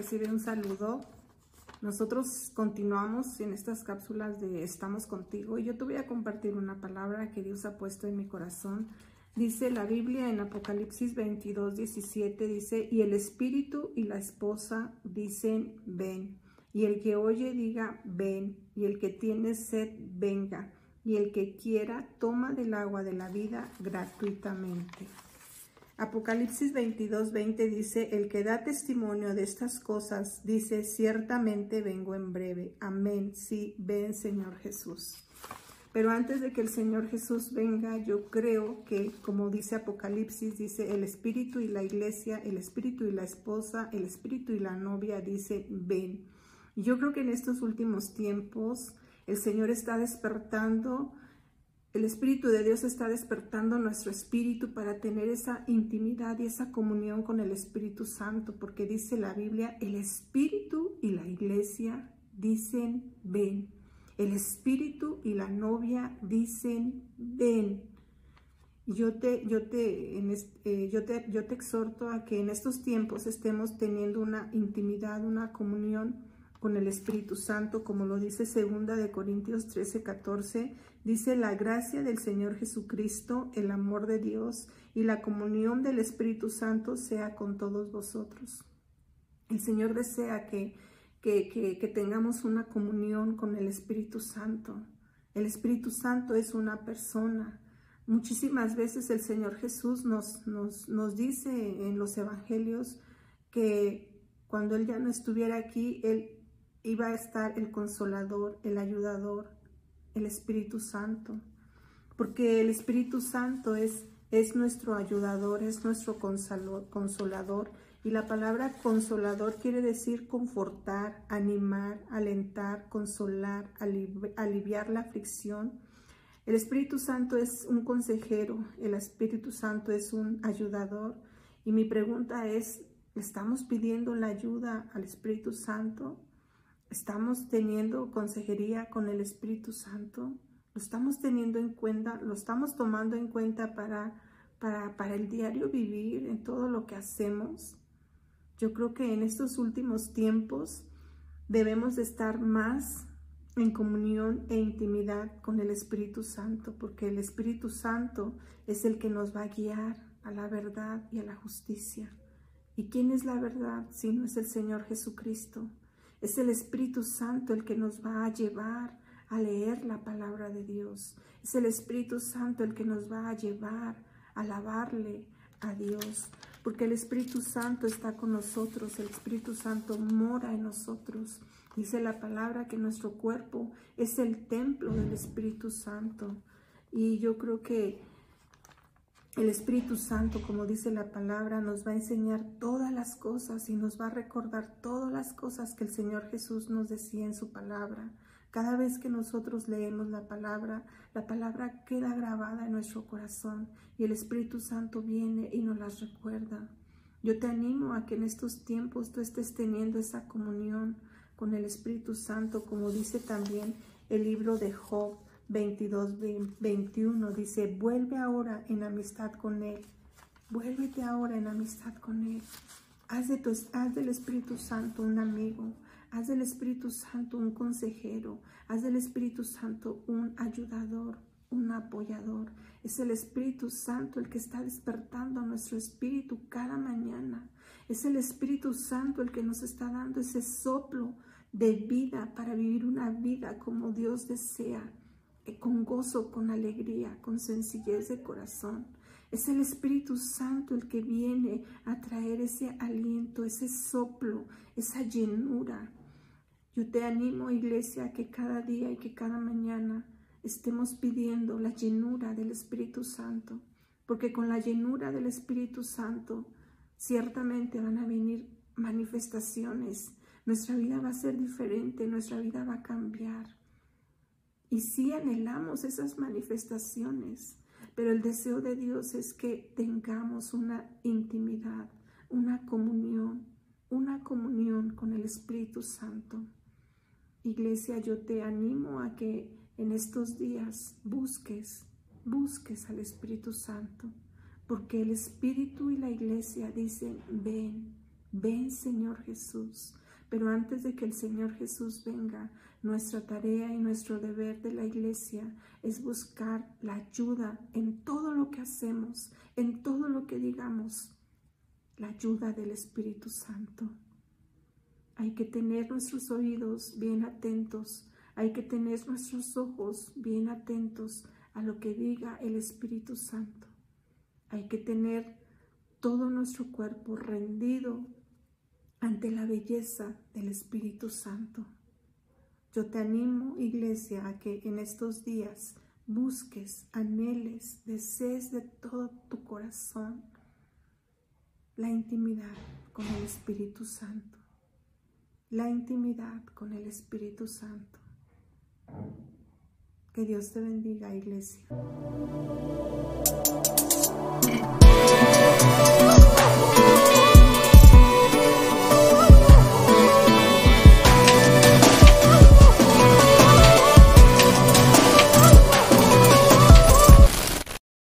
recibe un saludo. Nosotros continuamos en estas cápsulas de Estamos contigo y yo te voy a compartir una palabra que Dios ha puesto en mi corazón. Dice la Biblia en Apocalipsis 22, 17, dice, y el espíritu y la esposa dicen, ven. Y el que oye diga, ven. Y el que tiene sed, venga. Y el que quiera, toma del agua de la vida gratuitamente. Apocalipsis 22, 20 dice, el que da testimonio de estas cosas, dice, ciertamente vengo en breve. Amén. Sí, ven Señor Jesús. Pero antes de que el Señor Jesús venga, yo creo que, como dice Apocalipsis, dice el Espíritu y la iglesia, el Espíritu y la esposa, el Espíritu y la novia, dice, ven. Yo creo que en estos últimos tiempos el Señor está despertando el Espíritu de Dios está despertando nuestro espíritu para tener esa intimidad y esa comunión con el Espíritu Santo, porque dice la Biblia, el Espíritu y la iglesia dicen ven. El Espíritu y la novia dicen ven. Yo te, yo, te, eh, yo, te, yo te exhorto a que en estos tiempos estemos teniendo una intimidad, una comunión con el Espíritu Santo, como lo dice segunda de Corintios 13, 14, dice la gracia del Señor Jesucristo, el amor de Dios y la comunión del Espíritu Santo sea con todos vosotros. El Señor desea que, que, que, tengamos una comunión con el Espíritu Santo. El Espíritu Santo es una persona. Muchísimas veces el Señor Jesús nos, nos, nos dice en los evangelios que cuando Él ya no estuviera aquí, Él iba a estar el consolador, el ayudador, el Espíritu Santo. Porque el Espíritu Santo es, es nuestro ayudador, es nuestro consolador. Y la palabra consolador quiere decir confortar, animar, alentar, consolar, aliviar la aflicción. El Espíritu Santo es un consejero, el Espíritu Santo es un ayudador. Y mi pregunta es, ¿estamos pidiendo la ayuda al Espíritu Santo? ¿Estamos teniendo consejería con el Espíritu Santo? ¿Lo estamos teniendo en cuenta? ¿Lo estamos tomando en cuenta para, para, para el diario vivir en todo lo que hacemos? Yo creo que en estos últimos tiempos debemos de estar más en comunión e intimidad con el Espíritu Santo, porque el Espíritu Santo es el que nos va a guiar a la verdad y a la justicia. ¿Y quién es la verdad si no es el Señor Jesucristo? Es el Espíritu Santo el que nos va a llevar a leer la palabra de Dios. Es el Espíritu Santo el que nos va a llevar a alabarle a Dios. Porque el Espíritu Santo está con nosotros, el Espíritu Santo mora en nosotros. Dice la palabra que nuestro cuerpo es el templo del Espíritu Santo. Y yo creo que el Espíritu Santo, como dice la palabra, nos va a enseñar todas las cosas y nos va a recordar todas las cosas que el Señor Jesús nos decía en su palabra. Cada vez que nosotros leemos la palabra, la palabra queda grabada en nuestro corazón y el Espíritu Santo viene y nos las recuerda. Yo te animo a que en estos tiempos tú estés teniendo esa comunión con el Espíritu Santo, como dice también el libro de Job 22, 21 dice, vuelve ahora en amistad con Él. Vuélvete ahora en amistad con Él. Haz, de haz del Espíritu Santo un amigo. Haz del Espíritu Santo un consejero. Haz del Espíritu Santo un ayudador, un apoyador. Es el Espíritu Santo el que está despertando nuestro espíritu cada mañana. Es el Espíritu Santo el que nos está dando ese soplo de vida para vivir una vida como Dios desea con gozo, con alegría, con sencillez de corazón. Es el Espíritu Santo el que viene a traer ese aliento, ese soplo, esa llenura. Yo te animo, iglesia, que cada día y que cada mañana estemos pidiendo la llenura del Espíritu Santo, porque con la llenura del Espíritu Santo ciertamente van a venir manifestaciones. Nuestra vida va a ser diferente, nuestra vida va a cambiar. Y sí anhelamos esas manifestaciones, pero el deseo de Dios es que tengamos una intimidad, una comunión, una comunión con el Espíritu Santo. Iglesia, yo te animo a que en estos días busques, busques al Espíritu Santo, porque el Espíritu y la iglesia dicen, ven, Ven, Señor Jesús. Pero antes de que el Señor Jesús venga, nuestra tarea y nuestro deber de la iglesia es buscar la ayuda en todo lo que hacemos, en todo lo que digamos, la ayuda del Espíritu Santo. Hay que tener nuestros oídos bien atentos, hay que tener nuestros ojos bien atentos a lo que diga el Espíritu Santo. Hay que tener todo nuestro cuerpo rendido ante la belleza del Espíritu Santo. Yo te animo, iglesia, a que en estos días busques, anheles, desees de todo tu corazón la intimidad con el Espíritu Santo. La intimidad con el Espíritu Santo. Que Dios te bendiga, iglesia.